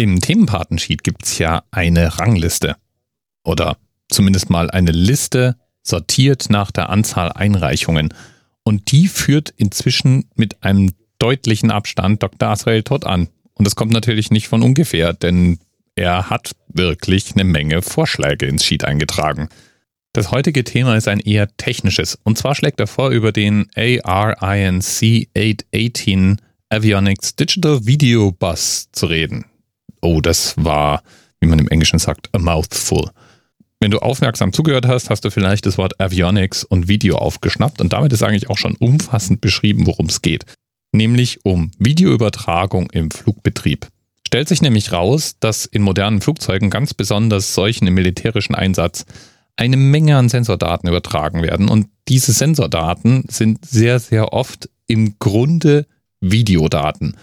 Im Themenpatensheet gibt es ja eine Rangliste. Oder zumindest mal eine Liste sortiert nach der Anzahl Einreichungen. Und die führt inzwischen mit einem deutlichen Abstand Dr. Asrael Todd an. Und das kommt natürlich nicht von ungefähr, denn er hat wirklich eine Menge Vorschläge ins Sheet eingetragen. Das heutige Thema ist ein eher technisches. Und zwar schlägt er vor, über den ARINC 818 Avionics Digital Video Bus zu reden. Oh, das war, wie man im Englischen sagt, a mouthful. Wenn du aufmerksam zugehört hast, hast du vielleicht das Wort Avionics und Video aufgeschnappt und damit ist eigentlich auch schon umfassend beschrieben, worum es geht. Nämlich um Videoübertragung im Flugbetrieb. Stellt sich nämlich raus, dass in modernen Flugzeugen, ganz besonders solchen im militärischen Einsatz, eine Menge an Sensordaten übertragen werden. Und diese Sensordaten sind sehr, sehr oft im Grunde Videodaten.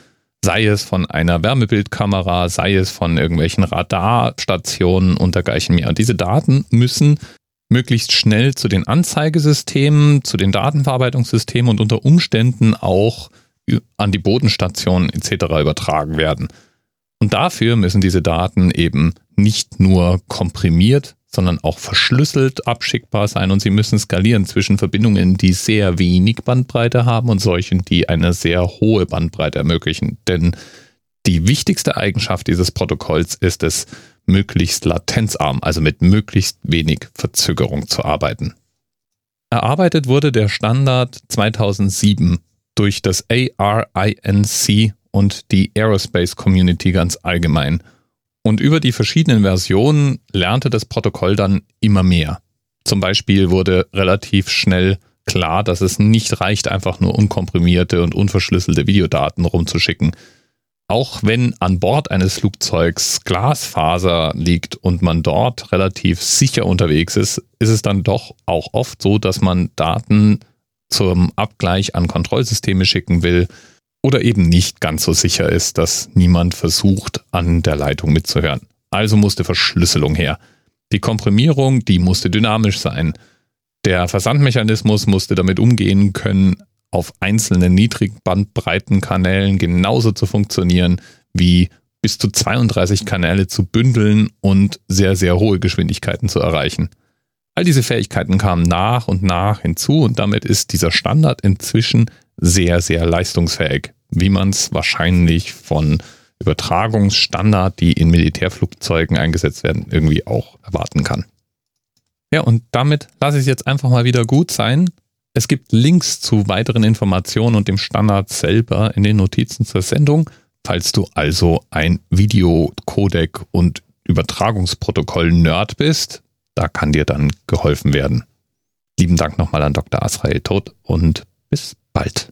Sei es von einer Wärmebildkamera, sei es von irgendwelchen Radarstationen und dergleichen mehr. Und diese Daten müssen möglichst schnell zu den Anzeigesystemen, zu den Datenverarbeitungssystemen und unter Umständen auch an die Bodenstationen etc. übertragen werden. Und dafür müssen diese Daten eben nicht nur komprimiert, sondern auch verschlüsselt abschickbar sein und sie müssen skalieren zwischen Verbindungen, die sehr wenig Bandbreite haben und solchen, die eine sehr hohe Bandbreite ermöglichen. Denn die wichtigste Eigenschaft dieses Protokolls ist es, möglichst latenzarm, also mit möglichst wenig Verzögerung zu arbeiten. Erarbeitet wurde der Standard 2007 durch das ARINC und die Aerospace Community ganz allgemein – und über die verschiedenen Versionen lernte das Protokoll dann immer mehr. Zum Beispiel wurde relativ schnell klar, dass es nicht reicht, einfach nur unkomprimierte und unverschlüsselte Videodaten rumzuschicken. Auch wenn an Bord eines Flugzeugs Glasfaser liegt und man dort relativ sicher unterwegs ist, ist es dann doch auch oft so, dass man Daten zum Abgleich an Kontrollsysteme schicken will, oder eben nicht ganz so sicher ist, dass niemand versucht, an der Leitung mitzuhören. Also musste Verschlüsselung her. Die Komprimierung, die musste dynamisch sein. Der Versandmechanismus musste damit umgehen können, auf einzelnen Niedrigbandbreitenkanälen genauso zu funktionieren wie bis zu 32 Kanäle zu bündeln und sehr, sehr hohe Geschwindigkeiten zu erreichen. All diese Fähigkeiten kamen nach und nach hinzu und damit ist dieser Standard inzwischen sehr, sehr leistungsfähig wie man es wahrscheinlich von Übertragungsstandard, die in Militärflugzeugen eingesetzt werden, irgendwie auch erwarten kann. Ja, und damit lasse ich es jetzt einfach mal wieder gut sein. Es gibt Links zu weiteren Informationen und dem Standard selber in den Notizen zur Sendung. Falls du also ein Videocodec und Übertragungsprotokoll-Nerd bist, da kann dir dann geholfen werden. Lieben Dank nochmal an Dr. Asrael Todt und bis bald.